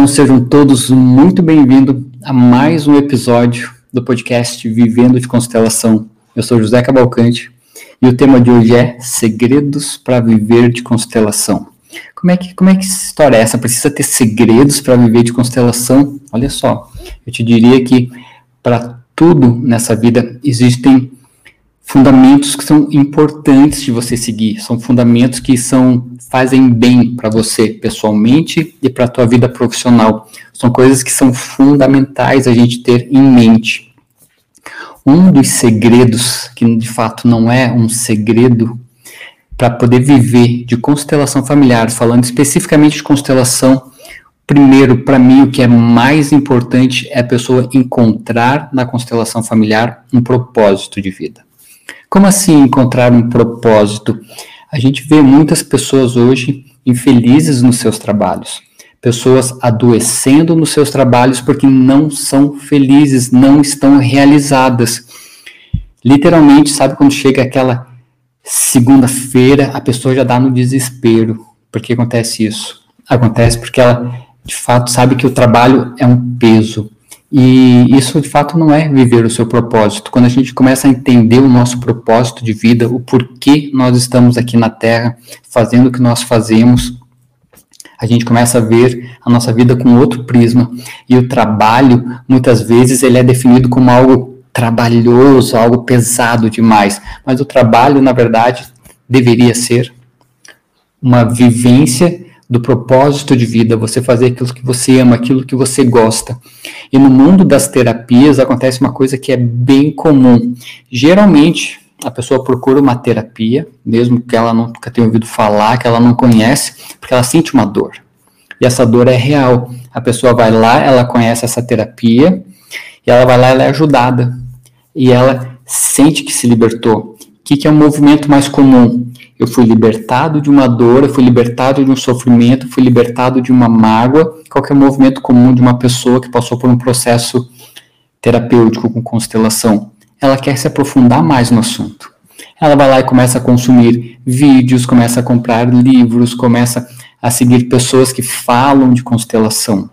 Então sejam todos muito bem-vindos a mais um episódio do podcast Vivendo de Constelação. Eu sou José Cavalcante e o tema de hoje é Segredos para Viver de Constelação. Como é que como é que história é essa? Precisa ter segredos para viver de constelação? Olha só, eu te diria que para tudo nessa vida existem fundamentos que são importantes de você seguir, são fundamentos que são fazem bem para você pessoalmente e para a tua vida profissional. São coisas que são fundamentais a gente ter em mente. Um dos segredos, que de fato não é um segredo, para poder viver de constelação familiar, falando especificamente de constelação, primeiro, para mim, o que é mais importante é a pessoa encontrar na constelação familiar um propósito de vida. Como assim encontrar um propósito? A gente vê muitas pessoas hoje infelizes nos seus trabalhos, pessoas adoecendo nos seus trabalhos porque não são felizes, não estão realizadas. Literalmente, sabe quando chega aquela segunda-feira, a pessoa já dá no desespero. Por que acontece isso? Acontece porque ela, de fato, sabe que o trabalho é um peso, e isso de fato não é viver o seu propósito. Quando a gente começa a entender o nosso propósito de vida, o porquê nós estamos aqui na Terra, fazendo o que nós fazemos, a gente começa a ver a nossa vida com outro prisma. E o trabalho, muitas vezes, ele é definido como algo trabalhoso, algo pesado demais. Mas o trabalho, na verdade, deveria ser uma vivência do propósito de vida, você fazer aquilo que você ama, aquilo que você gosta. E no mundo das terapias acontece uma coisa que é bem comum. Geralmente, a pessoa procura uma terapia, mesmo que ela nunca tenha ouvido falar, que ela não conhece, porque ela sente uma dor. E essa dor é real. A pessoa vai lá, ela conhece essa terapia, e ela vai lá, ela é ajudada. E ela sente que se libertou. O que, que é um movimento mais comum? Eu fui libertado de uma dor, eu fui libertado de um sofrimento, fui libertado de uma mágoa. Qual é o movimento comum de uma pessoa que passou por um processo terapêutico com constelação? Ela quer se aprofundar mais no assunto. Ela vai lá e começa a consumir vídeos, começa a comprar livros, começa a seguir pessoas que falam de constelação.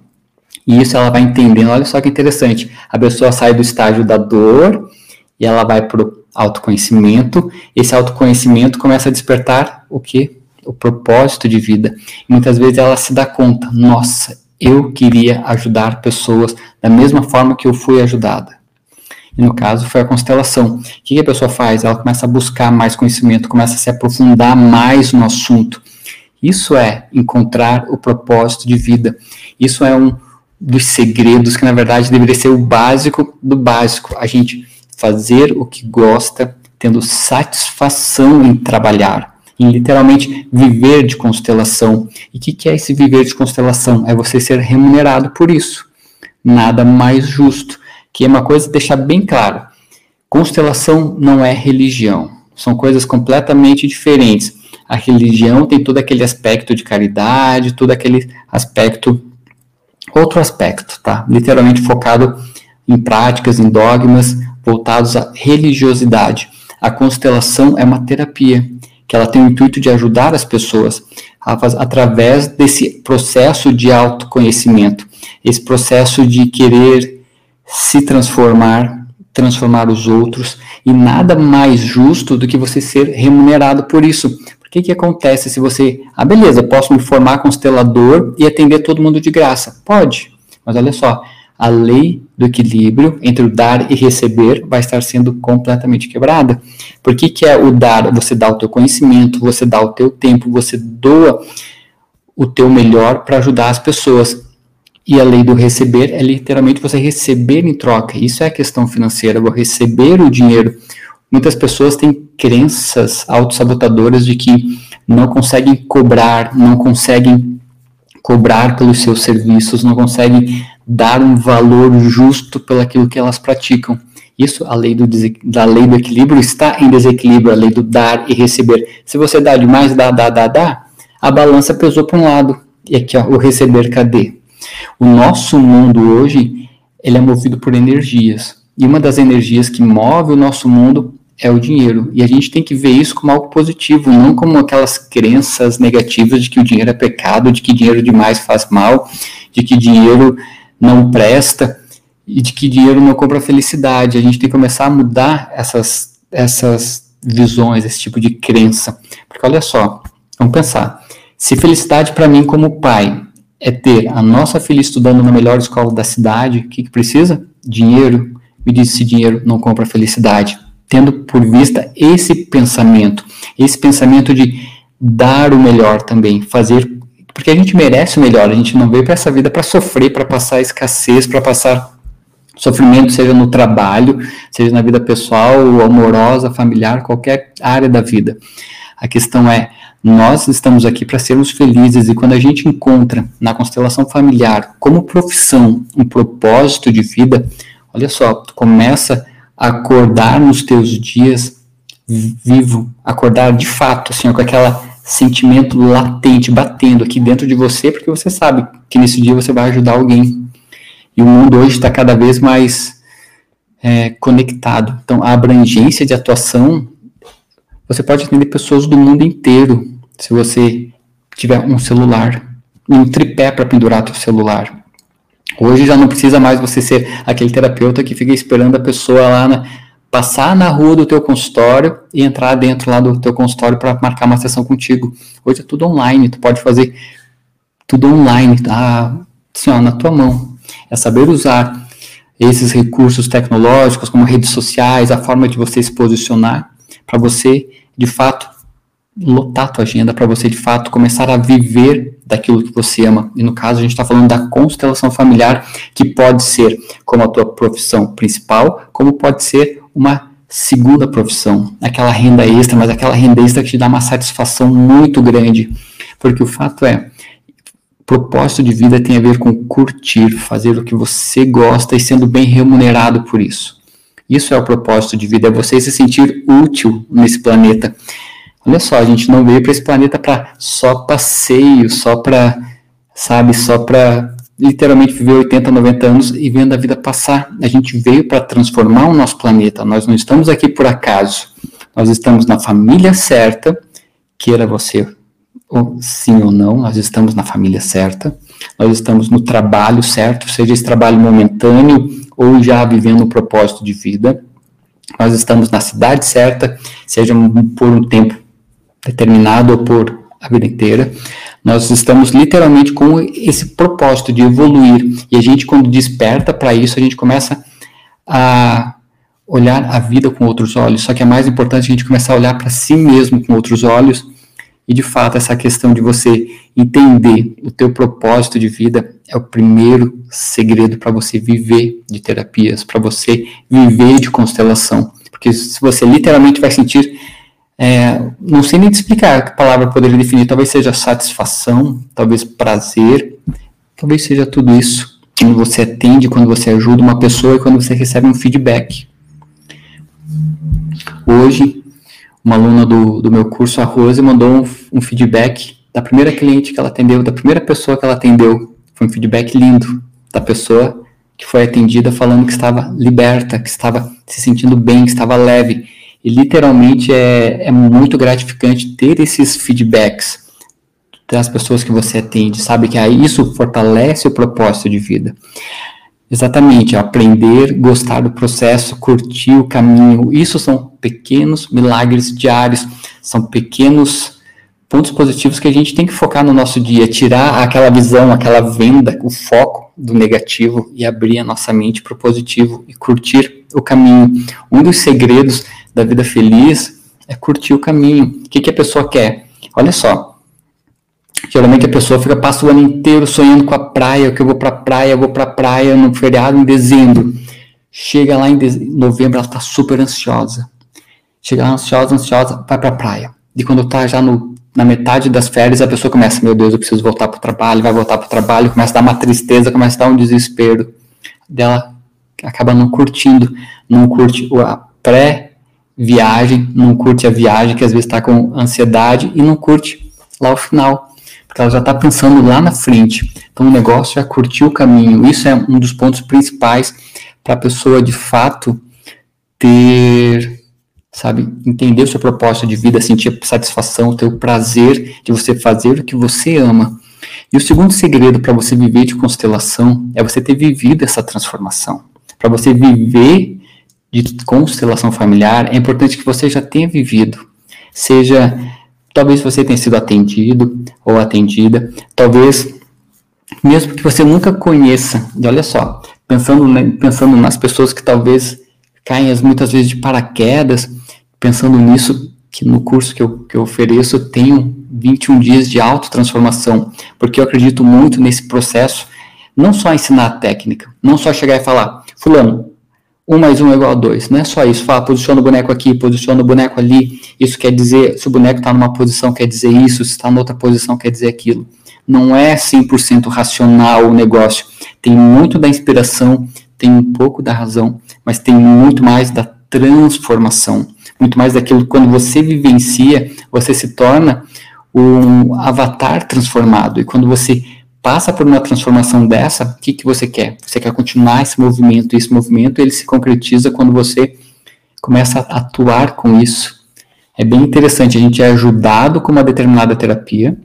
E isso ela vai entendendo. Olha só que interessante. A pessoa sai do estágio da dor e ela vai para o autoconhecimento. Esse autoconhecimento começa a despertar o que? O propósito de vida. E muitas vezes ela se dá conta, nossa, eu queria ajudar pessoas da mesma forma que eu fui ajudada. E no caso foi a constelação. O que a pessoa faz? Ela começa a buscar mais conhecimento, começa a se aprofundar mais no assunto. Isso é encontrar o propósito de vida. Isso é um dos segredos que, na verdade, deveria ser o básico do básico. A gente fazer o que gosta, tendo satisfação em trabalhar, em literalmente viver de constelação. E o que, que é esse viver de constelação? É você ser remunerado por isso. Nada mais justo. Que é uma coisa deixar bem claro: constelação não é religião. São coisas completamente diferentes. A religião tem todo aquele aspecto de caridade, todo aquele aspecto, outro aspecto, tá? Literalmente focado em práticas, em dogmas, voltados à religiosidade. A constelação é uma terapia que ela tem o intuito de ajudar as pessoas a, através desse processo de autoconhecimento, esse processo de querer se transformar, transformar os outros, e nada mais justo do que você ser remunerado por isso. O que, que acontece se você, ah, beleza, posso me formar constelador e atender todo mundo de graça? Pode, mas olha só, a lei do equilíbrio entre o dar e receber vai estar sendo completamente quebrada. Por que, que é o dar? Você dá o teu conhecimento, você dá o teu tempo, você doa o teu melhor para ajudar as pessoas. E a lei do receber é literalmente você receber em troca. Isso é a questão financeira, vou receber o dinheiro. Muitas pessoas têm crenças autossabotadoras de que não conseguem cobrar, não conseguem cobrar pelos seus serviços, não conseguem dar um valor justo pelaquilo que elas praticam. Isso, a lei do, da lei do equilíbrio está em desequilíbrio, a lei do dar e receber. Se você dá demais, dá, dá, dá, dá, a balança pesou para um lado. E aqui, ó, o receber, cadê? O nosso mundo hoje, ele é movido por energias. E uma das energias que move o nosso mundo é o dinheiro. E a gente tem que ver isso como algo positivo, não como aquelas crenças negativas de que o dinheiro é pecado, de que dinheiro demais faz mal, de que dinheiro não presta e de que dinheiro não compra felicidade. A gente tem que começar a mudar essas, essas visões, esse tipo de crença. Porque olha só, vamos pensar. Se felicidade para mim como pai é ter a nossa filha estudando na melhor escola da cidade, o que, que precisa? Dinheiro. Me diz se dinheiro não compra felicidade. Tendo por vista esse pensamento, esse pensamento de dar o melhor também, fazer porque a gente merece o melhor, a gente não veio para essa vida para sofrer, para passar escassez, para passar sofrimento, seja no trabalho, seja na vida pessoal, amorosa, familiar, qualquer área da vida. A questão é, nós estamos aqui para sermos felizes e quando a gente encontra na constelação familiar como profissão um propósito de vida, olha só, tu começa a acordar nos teus dias vivo, acordar de fato, assim, com aquela sentimento latente batendo aqui dentro de você, porque você sabe que nesse dia você vai ajudar alguém. E o mundo hoje está cada vez mais é, conectado. Então, a abrangência de atuação, você pode atender pessoas do mundo inteiro se você tiver um celular, um tripé para pendurar seu celular. Hoje já não precisa mais você ser aquele terapeuta que fica esperando a pessoa lá na passar na rua do teu consultório e entrar dentro lá do teu consultório para marcar uma sessão contigo. Hoje é tudo online, tu pode fazer tudo online, tá? Assim, ó, na tua mão. É saber usar esses recursos tecnológicos, como redes sociais, a forma de você se posicionar, para você, de fato, lotar a tua agenda, para você, de fato, começar a viver daquilo que você ama. E no caso, a gente está falando da constelação familiar, que pode ser como a tua profissão principal, como pode ser uma segunda profissão, aquela renda extra, mas aquela renda extra que te dá uma satisfação muito grande, porque o fato é, propósito de vida tem a ver com curtir, fazer o que você gosta e sendo bem remunerado por isso. Isso é o propósito de vida, é você se sentir útil nesse planeta. Olha só, a gente não veio para esse planeta para só passeio, só para, sabe, só para literalmente viver 80, 90 anos e vendo a vida passar. A gente veio para transformar o nosso planeta. Nós não estamos aqui por acaso. Nós estamos na família certa, queira você ou sim ou não, nós estamos na família certa. Nós estamos no trabalho certo, seja esse trabalho momentâneo ou já vivendo um propósito de vida. Nós estamos na cidade certa, seja por um tempo determinado ou por a vida inteira. Nós estamos literalmente com esse propósito de evoluir. E a gente, quando desperta para isso, a gente começa a olhar a vida com outros olhos. Só que é mais importante a gente começar a olhar para si mesmo com outros olhos. E de fato, essa questão de você entender o teu propósito de vida é o primeiro segredo para você viver de terapias, para você viver de constelação. Porque se você literalmente vai sentir é, não sei nem te explicar que palavra poderia definir. Talvez seja satisfação, talvez prazer, talvez seja tudo isso. Quando você atende, quando você ajuda uma pessoa e quando você recebe um feedback. Hoje, uma aluna do, do meu curso, a Rose, mandou um, um feedback da primeira cliente que ela atendeu, da primeira pessoa que ela atendeu. Foi um feedback lindo da pessoa que foi atendida falando que estava liberta, que estava se sentindo bem, que estava leve. E literalmente é, é muito gratificante ter esses feedbacks das pessoas que você atende, sabe? Que isso fortalece o propósito de vida. Exatamente, aprender, gostar do processo, curtir o caminho. Isso são pequenos milagres diários, são pequenos pontos positivos que a gente tem que focar no nosso dia, tirar aquela visão, aquela venda, o foco do negativo e abrir a nossa mente para o positivo e curtir o caminho. Um dos segredos da vida feliz é curtir o caminho. O que, que a pessoa quer? Olha só. Geralmente a pessoa fica passa o ano inteiro sonhando com a praia, que eu vou para a praia, eu vou para a praia no feriado em dezembro. Chega lá em novembro, ela está super ansiosa. Chega lá ansiosa, ansiosa, vai para a praia. E quando está já no, na metade das férias, a pessoa começa, meu Deus, eu preciso voltar para o trabalho, vai voltar para o trabalho, começa a dar uma tristeza, começa a dar um desespero. Dela acaba não curtindo, não curte a pré viagem, não curte a viagem, que às vezes está com ansiedade e não curte lá o final, porque ela já está pensando lá na frente. Então o negócio é curtir o caminho. Isso é um dos pontos principais para a pessoa de fato ter, sabe, entender o seu propósito de vida, sentir satisfação, ter o prazer de você fazer o que você ama. E o segundo segredo para você viver de constelação é você ter vivido essa transformação. Para você viver de constelação familiar, é importante que você já tenha vivido. Seja, talvez você tenha sido atendido ou atendida, talvez mesmo que você nunca conheça. E olha só, pensando, pensando nas pessoas que talvez caem muitas vezes de paraquedas, pensando nisso, que no curso que eu, que eu ofereço eu tenho 21 dias de autotransformação, porque eu acredito muito nesse processo, não só ensinar a técnica, não só chegar e falar, fulano, 1 mais 1 é igual a 2, não é só isso, fala, posiciona o boneco aqui, posiciona o boneco ali, isso quer dizer, se o boneco está numa posição quer dizer isso, se está noutra posição quer dizer aquilo. Não é 100% racional o negócio, tem muito da inspiração, tem um pouco da razão, mas tem muito mais da transformação, muito mais daquilo que quando você vivencia, você se torna um avatar transformado. E quando você passa por uma transformação dessa, o que, que você quer? Você quer continuar esse movimento, e esse movimento ele se concretiza quando você começa a atuar com isso. É bem interessante, a gente é ajudado com uma determinada terapia,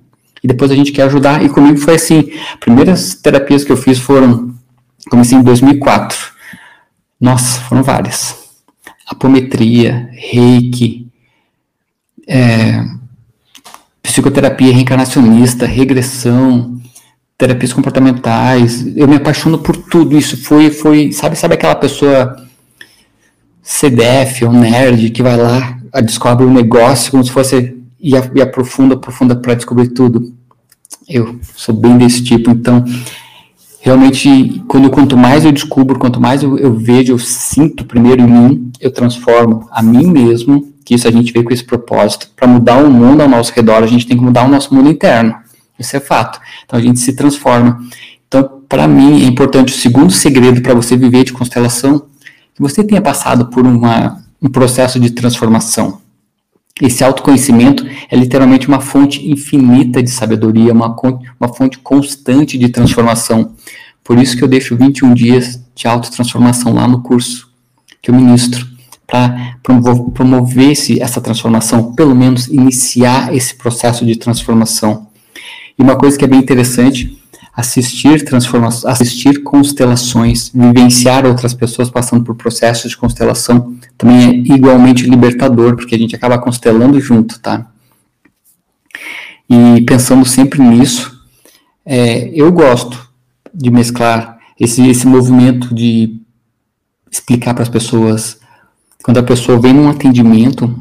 e depois a gente quer ajudar, e comigo foi assim, primeiras terapias que eu fiz foram, comecei em 2004, nossa, foram várias, apometria, reiki, é, psicoterapia reencarnacionista, regressão, terapias comportamentais. Eu me apaixono por tudo isso. Foi, foi, sabe, sabe aquela pessoa CDF ou nerd que vai lá, descobre um negócio como se fosse e, e aprofunda, aprofunda para descobrir tudo. Eu sou bem desse tipo, então realmente quando quanto mais eu descubro, quanto mais eu, eu vejo, eu sinto primeiro em mim, eu transformo a mim mesmo que isso a gente vê com esse propósito. Para mudar o mundo ao nosso redor, a gente tem que mudar o nosso mundo interno. Isso é fato. Então a gente se transforma. Então, para mim, é importante o segundo segredo para você viver de constelação, que você tenha passado por uma, um processo de transformação. Esse autoconhecimento é literalmente uma fonte infinita de sabedoria, uma, uma fonte constante de transformação. Por isso que eu deixo 21 dias de autotransformação lá no curso que eu ministro para promover esse, essa transformação, pelo menos iniciar esse processo de transformação. E uma coisa que é bem interessante, assistir transformações, assistir constelações, vivenciar outras pessoas passando por processos de constelação, também é igualmente libertador, porque a gente acaba constelando junto, tá? E pensando sempre nisso, é, eu gosto de mesclar esse, esse movimento de explicar para as pessoas quando a pessoa vem num atendimento,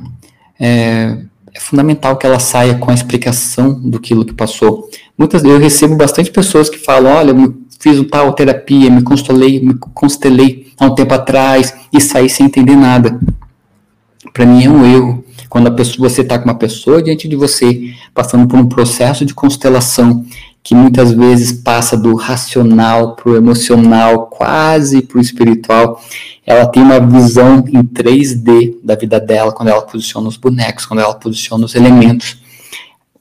é, é, fundamental que ela saia com a explicação do que passou. Muitas eu recebo bastante pessoas que falam, olha, eu fiz um tal terapia, me constelei, me constelei há um tempo atrás e saí sem entender nada. Para mim é um erro. Quando a pessoa, você está com uma pessoa diante de você, passando por um processo de constelação que muitas vezes passa do racional para o emocional, quase para o espiritual. Ela tem uma visão em 3D da vida dela quando ela posiciona os bonecos, quando ela posiciona os elementos.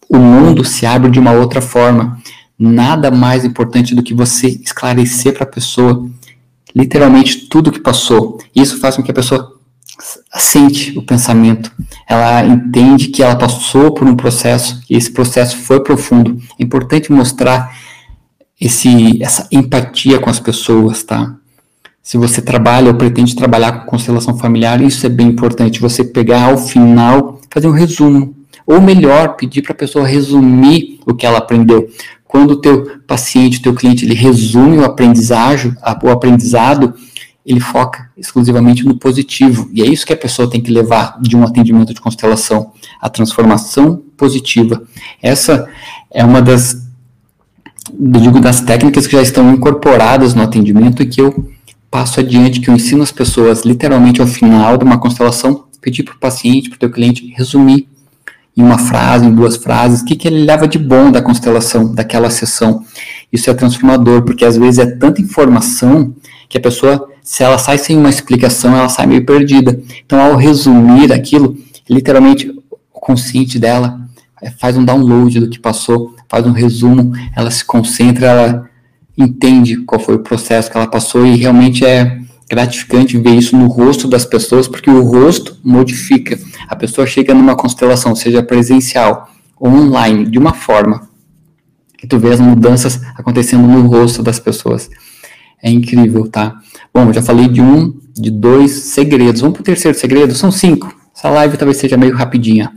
O mundo se abre de uma outra forma. Nada mais importante do que você esclarecer para a pessoa literalmente tudo que passou. Isso faz com que a pessoa sente o pensamento, ela entende que ela passou por um processo e esse processo foi profundo. É importante mostrar esse, essa empatia com as pessoas, tá? Se você trabalha ou pretende trabalhar com constelação familiar, isso é bem importante. Você pegar ao final, fazer um resumo. Ou melhor, pedir para a pessoa resumir o que ela aprendeu. Quando o teu paciente, o teu cliente, ele resume o aprendizagem, o aprendizado, ele foca exclusivamente no positivo. E é isso que a pessoa tem que levar de um atendimento de constelação, a transformação positiva. Essa é uma das, digo, das técnicas que já estão incorporadas no atendimento e que eu passo adiante, que eu ensino as pessoas, literalmente ao final de uma constelação, pedir para o paciente, para o teu cliente, resumir em uma frase, em duas frases, o que, que ele leva de bom da constelação, daquela sessão. Isso é transformador, porque às vezes é tanta informação que a pessoa, se ela sai sem uma explicação, ela sai meio perdida. Então, ao resumir aquilo, literalmente o consciente dela é, faz um download do que passou, faz um resumo, ela se concentra, ela entende qual foi o processo que ela passou e realmente é gratificante ver isso no rosto das pessoas, porque o rosto modifica. A pessoa chega numa constelação, seja presencial ou online, de uma forma E tu vê as mudanças acontecendo no rosto das pessoas. É incrível, tá? Bom, já falei de um, de dois segredos. Vamos pro terceiro segredo? São cinco. Essa live talvez seja meio rapidinha.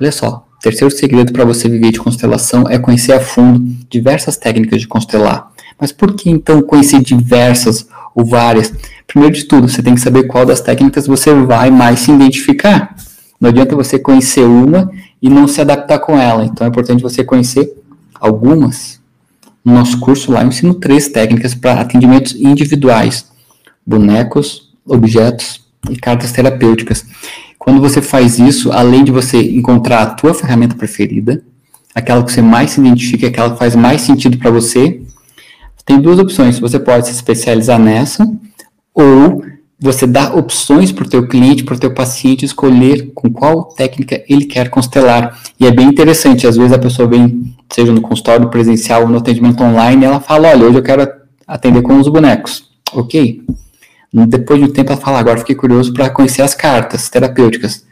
Olha só, o terceiro segredo para você viver de constelação é conhecer a fundo diversas técnicas de constelar. Mas por que então conhecer diversas ou várias? Primeiro de tudo, você tem que saber qual das técnicas você vai mais se identificar. Não adianta você conhecer uma e não se adaptar com ela. Então é importante você conhecer algumas. No nosso curso lá eu ensino três técnicas para atendimentos individuais: bonecos, objetos e cartas terapêuticas. Quando você faz isso, além de você encontrar a tua ferramenta preferida, aquela que você mais se identifica, aquela que faz mais sentido para você, tem duas opções. Você pode se especializar nessa ou você dá opções para o teu cliente, para o teu paciente escolher com qual técnica ele quer constelar. E é bem interessante, às vezes a pessoa vem, seja no consultório presencial ou no atendimento online, ela fala, olha, hoje eu quero atender com os bonecos. Ok. Depois de um tempo ela fala, agora fiquei curioso para conhecer as cartas terapêuticas.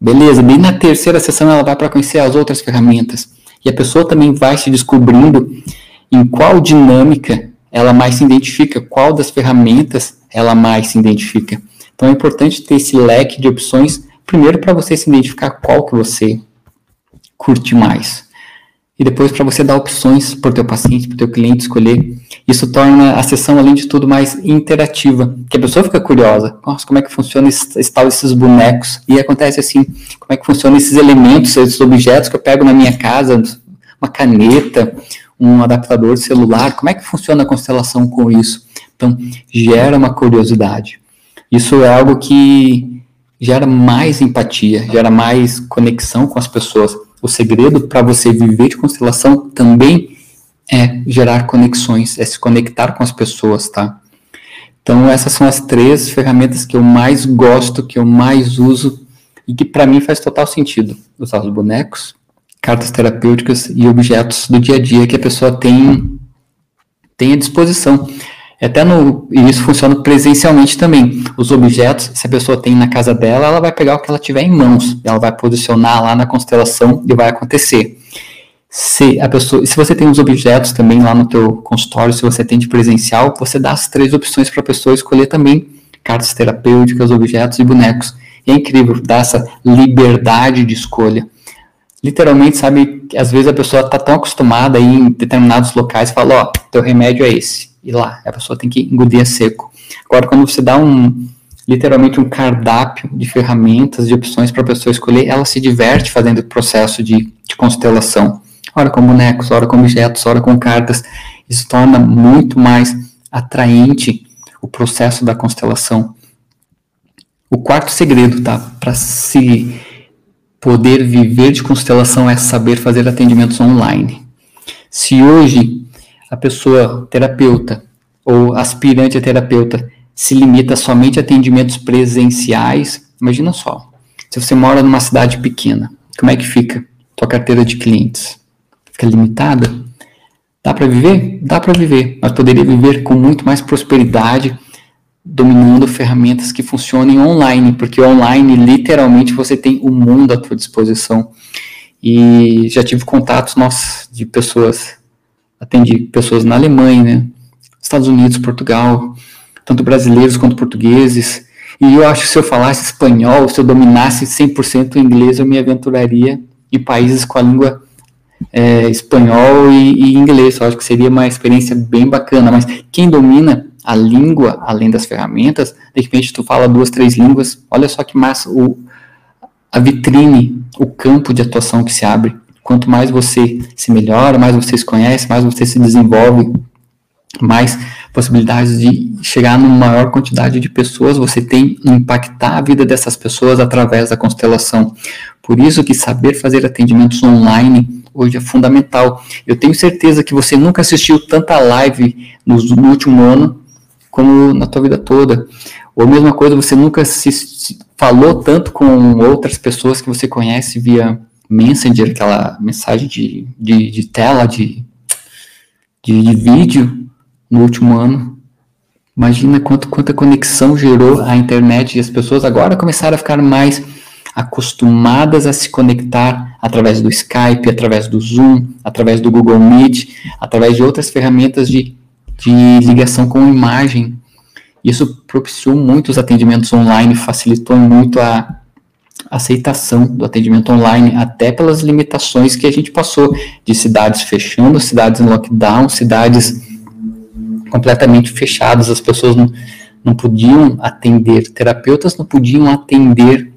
Beleza, bem na terceira sessão ela vai para conhecer as outras ferramentas. E a pessoa também vai se descobrindo em qual dinâmica ela mais se identifica, qual das ferramentas ela mais se identifica. Então é importante ter esse leque de opções, primeiro para você se identificar qual que você curte mais. E depois para você dar opções para o teu paciente, para o teu cliente escolher. Isso torna a sessão, além de tudo, mais interativa. Que a pessoa fica curiosa. Nossa, como é que funciona esse, tal esses bonecos? E acontece assim, como é que funciona esses elementos, esses objetos que eu pego na minha casa, uma caneta, um adaptador celular, como é que funciona a constelação com isso? Então, gera uma curiosidade. Isso é algo que gera mais empatia, gera mais conexão com as pessoas. O segredo para você viver de constelação também é gerar conexões, é se conectar com as pessoas, tá? Então, essas são as três ferramentas que eu mais gosto, que eu mais uso e que para mim faz total sentido. Usar os bonecos, cartas terapêuticas e objetos do dia a dia que a pessoa tem, tem à disposição. Até no, e isso funciona presencialmente também. Os objetos, se a pessoa tem na casa dela, ela vai pegar o que ela tiver em mãos, ela vai posicionar lá na constelação e vai acontecer. Se a pessoa, se você tem os objetos também lá no teu consultório, se você tem de presencial, você dá as três opções para a pessoa escolher também cartas terapêuticas, objetos e bonecos. E é incrível, dá essa liberdade de escolha literalmente, sabe, às vezes a pessoa está tão acostumada aí em determinados locais fala, ó, teu remédio é esse. E lá, a pessoa tem que engolir a seco. Agora, quando você dá um, literalmente um cardápio de ferramentas, de opções para a pessoa escolher, ela se diverte fazendo o processo de, de constelação. Ora com bonecos, ora com objetos, ora com cartas. Isso torna muito mais atraente o processo da constelação. O quarto segredo, tá? Para se Poder viver de constelação é saber fazer atendimentos online. Se hoje a pessoa terapeuta ou aspirante a terapeuta se limita somente a atendimentos presenciais, imagina só. Se você mora numa cidade pequena, como é que fica tua carteira de clientes? Fica limitada? Dá para viver? Dá para viver, mas poderia viver com muito mais prosperidade dominando ferramentas que funcionem online, porque online literalmente você tem o mundo à tua disposição. E já tive contatos nossos de pessoas, atendi pessoas na Alemanha, né, Estados Unidos, Portugal, tanto brasileiros quanto portugueses. E eu acho que se eu falasse espanhol, se eu dominasse 100% o inglês, eu me aventuraria em países com a língua é, espanhol e, e inglês. Eu acho que seria uma experiência bem bacana. Mas quem domina a língua, além das ferramentas, de repente tu fala duas, três línguas, olha só que massa, o, a vitrine, o campo de atuação que se abre. Quanto mais você se melhora, mais você se conhece, mais você se desenvolve, mais possibilidades de chegar numa maior quantidade de pessoas, você tem impactar a vida dessas pessoas através da constelação. Por isso que saber fazer atendimentos online hoje é fundamental. Eu tenho certeza que você nunca assistiu tanta live no, último ano como na tua vida toda. Ou a mesma coisa, você nunca se falou tanto com outras pessoas que você conhece via Messenger, aquela mensagem de, de, de tela, de, de, de, vídeo no último ano. Imagina quanto, quanta conexão gerou a internet e as pessoas agora começaram a ficar mais acostumadas a se conectar através do Skype, através do Zoom, através do Google Meet, através de outras ferramentas de, de ligação com imagem. Isso propiciou muitos atendimentos online, facilitou muito a aceitação do atendimento online, até pelas limitações que a gente passou de cidades fechando, cidades em lockdown, cidades completamente fechadas, as pessoas não, não podiam atender, terapeutas não podiam atender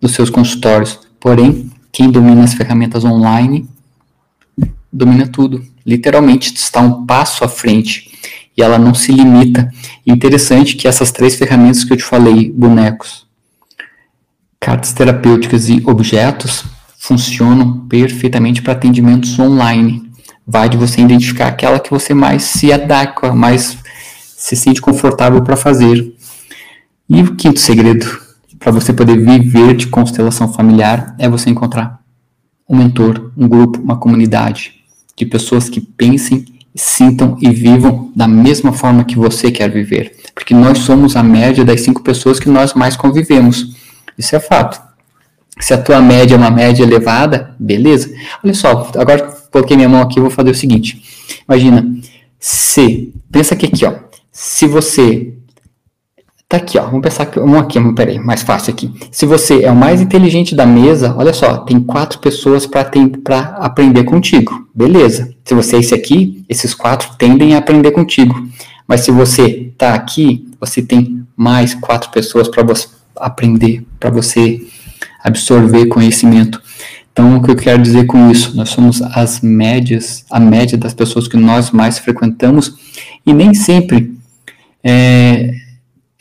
nos seus consultórios. Porém, quem domina as ferramentas online domina tudo. Literalmente está um passo à frente e ela não se limita. interessante que essas três ferramentas que eu te falei, bonecos, cartas terapêuticas e objetos, funcionam perfeitamente para atendimentos online. Vai de você identificar aquela que você mais se adequa, mais se sente confortável para fazer. E o quinto segredo para você poder viver de constelação familiar é você encontrar um mentor, um grupo, uma comunidade de pessoas que pensem, sintam e vivam da mesma forma que você quer viver. Porque nós somos a média das cinco pessoas que nós mais convivemos. Isso é fato. Se a tua média é uma média elevada, beleza. Olha só, agora que coloquei minha mão aqui, eu vou fazer o seguinte. Imagina, se, pensa que aqui, ó, se você Tá aqui, ó. Vamos pensar que um aqui, peraí, mais fácil aqui. Se você é o mais inteligente da mesa, olha só, tem quatro pessoas para aprender contigo. Beleza. Se você é esse aqui, esses quatro tendem a aprender contigo. Mas se você tá aqui, você tem mais quatro pessoas para você aprender, para você absorver conhecimento. Então, o que eu quero dizer com isso? Nós somos as médias, a média das pessoas que nós mais frequentamos e nem sempre é,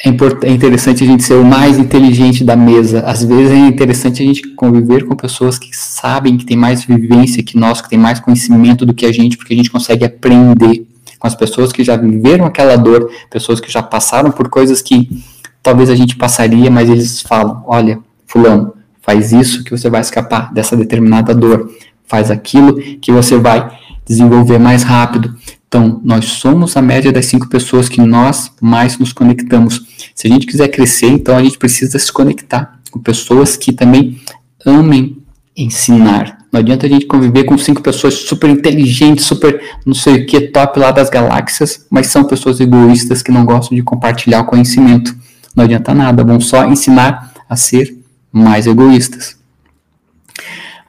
é, é interessante a gente ser o mais inteligente da mesa. Às vezes é interessante a gente conviver com pessoas que sabem, que têm mais vivência que nós, que têm mais conhecimento do que a gente, porque a gente consegue aprender com as pessoas que já viveram aquela dor, pessoas que já passaram por coisas que talvez a gente passaria, mas eles falam: olha, Fulano, faz isso que você vai escapar dessa determinada dor, faz aquilo que você vai desenvolver mais rápido. Então, nós somos a média das cinco pessoas que nós mais nos conectamos. Se a gente quiser crescer, então a gente precisa se conectar com pessoas que também amem ensinar. Não adianta a gente conviver com cinco pessoas super inteligentes, super não sei o que, top lá das galáxias, mas são pessoas egoístas que não gostam de compartilhar o conhecimento. Não adianta nada, vão só ensinar a ser mais egoístas.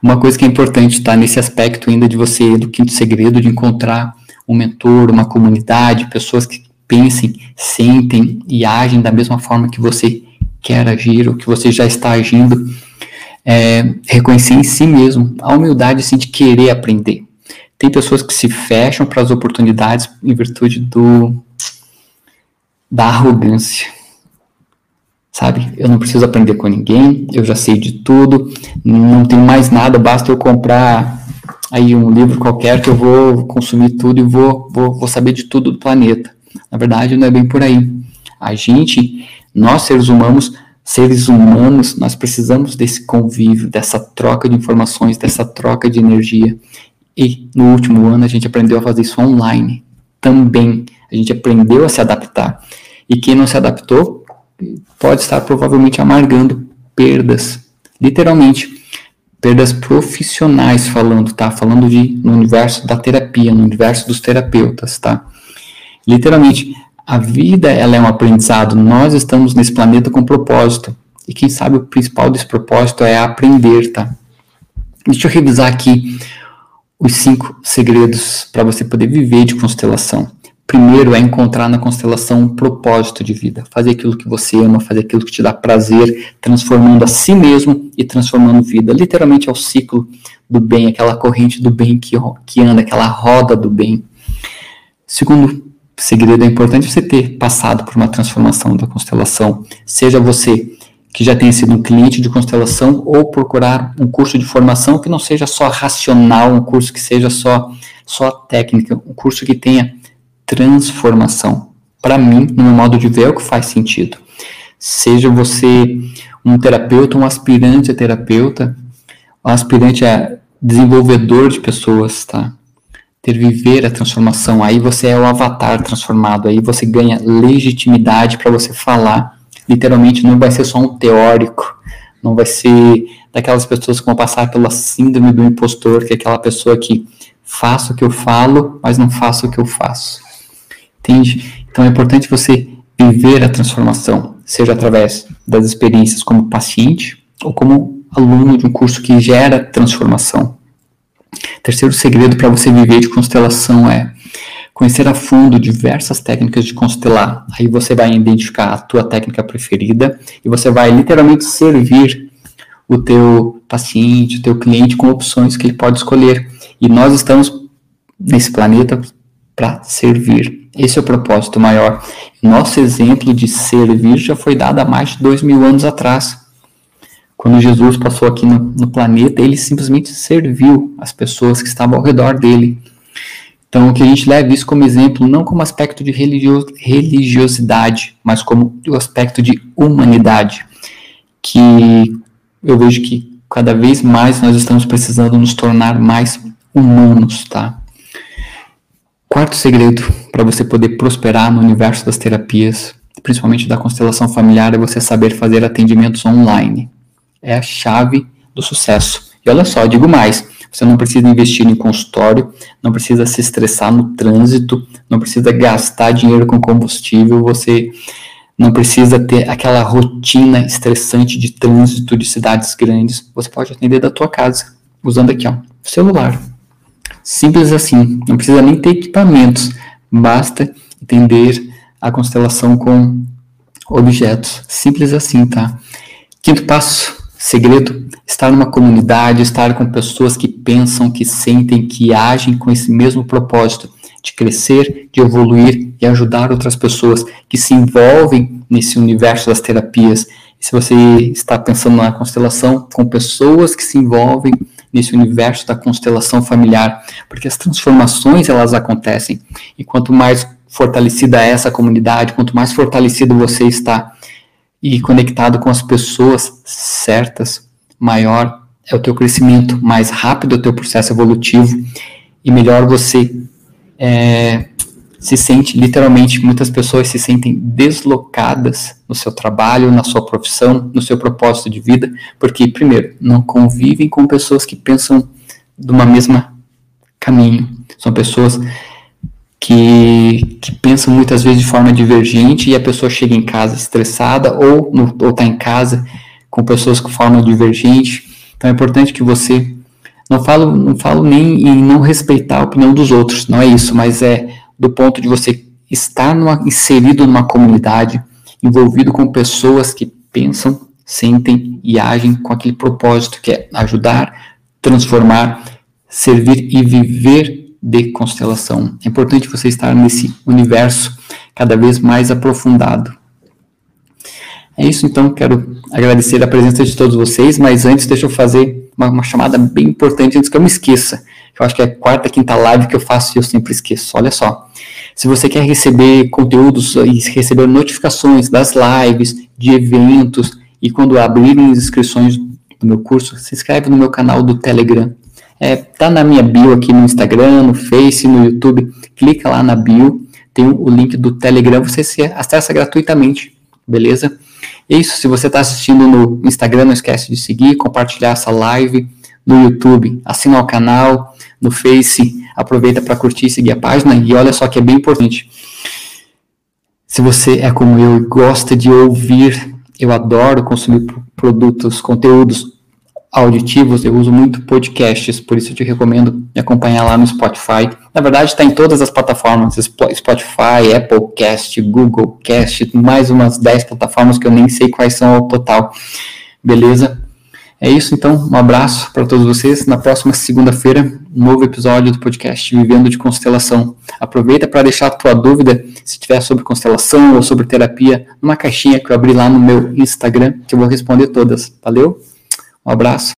Uma coisa que é importante está nesse aspecto ainda de você, do quinto segredo, de encontrar um mentor, uma comunidade, pessoas que pensem, sentem e agem da mesma forma que você quer agir ou que você já está agindo. É, reconhecer em si mesmo a humildade assim, de querer aprender. Tem pessoas que se fecham para as oportunidades em virtude do da arrogância. Sabe? Eu não preciso aprender com ninguém, eu já sei de tudo, não tenho mais nada, basta eu comprar aí um livro qualquer que eu vou consumir tudo e vou, vou, vou saber de tudo do planeta. Na verdade, não é bem por aí. A gente, nós seres humanos, seres humanos, nós precisamos desse convívio, dessa troca de informações, dessa troca de energia. E no último ano a gente aprendeu a fazer isso online também. A gente aprendeu a se adaptar. E quem não se adaptou pode estar provavelmente amargando perdas, literalmente perdas profissionais falando, tá? Falando de no universo da terapia, no universo dos terapeutas, tá? Literalmente, a vida ela é um aprendizado. Nós estamos nesse planeta com propósito. E quem sabe o principal desse propósito é aprender, tá? Deixa eu revisar aqui os cinco segredos para você poder viver de constelação. Primeiro é encontrar na constelação um propósito de vida, fazer aquilo que você ama, fazer aquilo que te dá prazer, transformando a si mesmo e transformando vida. Literalmente é o ciclo do bem, aquela corrente do bem que, que anda, aquela roda do bem. Segundo segredo, é importante você ter passado por uma transformação da constelação, seja você que já tenha sido um cliente de constelação ou procurar um curso de formação que não seja só racional, um curso que seja só só técnica, um curso que tenha transformação. Para mim, no meu modo de ver, é o que faz sentido. Seja você um terapeuta, um aspirante a terapeuta, um aspirante a desenvolvedor de pessoas, tá? Ter viver a transformação, aí você é o avatar transformado, aí você ganha legitimidade para você falar. Literalmente não vai ser só um teórico, Não vai ser daquelas pessoas que vão passar pela síndrome do impostor, que é aquela pessoa que faço o que eu falo, mas não faço o que eu faço. Entende? Então é importante você viver a transformação, seja através das experiências como paciente ou como aluno de um curso que gera transformação. Terceiro segredo para você viver de constelação é conhecer a fundo diversas técnicas de constelar. Aí você vai identificar a tua técnica preferida e você vai literalmente servir o teu paciente, o teu cliente com opções que ele pode escolher. E nós estamos nesse planeta para servir. Esse é o propósito maior. Nosso exemplo de servir já foi dado há mais de dois mil anos atrás. Quando Jesus passou aqui no, no planeta, ele simplesmente serviu as pessoas que estavam ao redor dele. Então, que a gente leve isso como exemplo, não como aspecto de religio religiosidade, mas como o aspecto de humanidade, que eu vejo que cada vez mais nós estamos precisando nos tornar mais humanos, tá? Quarto segredo para você poder prosperar no universo das terapias, principalmente da constelação familiar, é você saber fazer atendimentos online. É a chave do sucesso. E olha só, digo mais, você não precisa investir em consultório, não precisa se estressar no trânsito, não precisa gastar dinheiro com combustível, você não precisa ter aquela rotina estressante de trânsito de cidades grandes. Você pode atender da tua casa, usando aqui, ó, celular. Simples assim, não precisa nem ter equipamentos, basta entender a constelação com objetos. Simples assim, tá? Quinto passo, segredo, estar numa comunidade, estar com pessoas que pensam, que sentem, que agem com esse mesmo propósito de crescer, de evoluir e ajudar outras pessoas que se envolvem nesse universo das terapias. E se você está pensando na constelação com pessoas que se envolvem nesse universo da constelação familiar, porque as transformações elas acontecem. E quanto mais fortalecida é essa comunidade, quanto mais fortalecido você está e conectado com as pessoas certas, maior é o teu crescimento, mais rápido é o teu processo evolutivo e melhor você é, se sente, literalmente, muitas pessoas se sentem deslocadas no seu trabalho, na sua profissão, no seu propósito de vida, porque, primeiro, não convivem com pessoas que pensam de uma mesma caminho. São pessoas que, que pensam muitas vezes de forma divergente e a pessoa chega em casa estressada ou está em casa com pessoas com forma divergente. Então é importante que você não falo, não falo nem em não respeitar a opinião dos outros, não é isso, mas é do ponto de você estar numa, inserido numa comunidade, envolvido com pessoas que pensam, sentem e agem com aquele propósito que é ajudar, transformar, servir e viver de constelação. É importante você estar nesse universo cada vez mais aprofundado. É isso então, quero agradecer a presença de todos vocês, mas antes deixa eu fazer uma, uma chamada bem importante antes que eu me esqueça. Eu acho que é a quarta, quinta live que eu faço e eu sempre esqueço. Olha só. Se você quer receber conteúdos e receber notificações das lives, de eventos, e quando abrirem as inscrições do meu curso, se inscreve no meu canal do Telegram. É, tá na minha bio aqui no Instagram, no Face, no YouTube. Clica lá na bio, tem o link do Telegram, você se acessa gratuitamente, beleza? É isso, se você está assistindo no Instagram, não esquece de seguir, compartilhar essa live no YouTube, assina o canal, no Face, aproveita para curtir e seguir a página. E olha só que é bem importante. Se você é como eu e gosta de ouvir, eu adoro consumir produtos, conteúdos auditivos, eu uso muito podcasts, por isso eu te recomendo acompanhar lá no Spotify. Na verdade, está em todas as plataformas, Spotify, Apple Cast, Google Cast, mais umas 10 plataformas que eu nem sei quais são ao total. Beleza? É isso, então. Um abraço para todos vocês. Na próxima segunda-feira, um novo episódio do podcast Vivendo de Constelação. Aproveita para deixar a tua dúvida, se tiver sobre constelação ou sobre terapia, numa caixinha que eu abri lá no meu Instagram, que eu vou responder todas. Valeu? Um abraço.